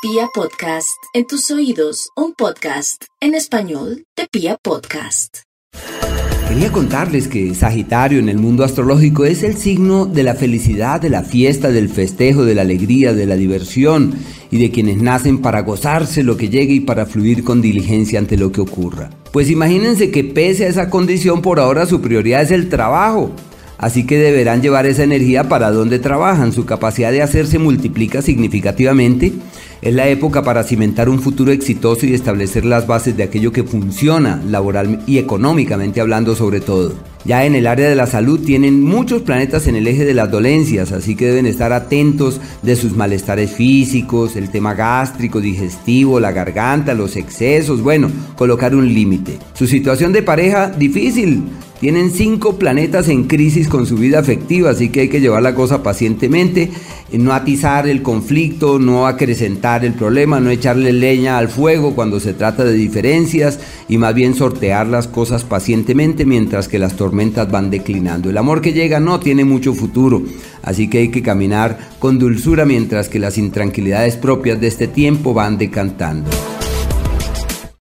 Pia Podcast, en tus oídos, un podcast en español de Pia Podcast. Quería contarles que Sagitario en el mundo astrológico es el signo de la felicidad, de la fiesta, del festejo, de la alegría, de la diversión y de quienes nacen para gozarse lo que llegue y para fluir con diligencia ante lo que ocurra. Pues imagínense que pese a esa condición por ahora su prioridad es el trabajo Así que deberán llevar esa energía para donde trabajan. Su capacidad de hacer se multiplica significativamente. Es la época para cimentar un futuro exitoso y establecer las bases de aquello que funciona laboral y económicamente hablando sobre todo. Ya en el área de la salud tienen muchos planetas en el eje de las dolencias, así que deben estar atentos de sus malestares físicos, el tema gástrico, digestivo, la garganta, los excesos, bueno, colocar un límite. Su situación de pareja difícil, tienen cinco planetas en crisis con su vida afectiva, así que hay que llevar la cosa pacientemente, no atizar el conflicto, no acrecentar el problema, no echarle leña al fuego cuando se trata de diferencias y más bien sortear las cosas pacientemente mientras que las tormentas van declinando. El amor que llega no tiene mucho futuro, así que hay que caminar con dulzura mientras que las intranquilidades propias de este tiempo van decantando.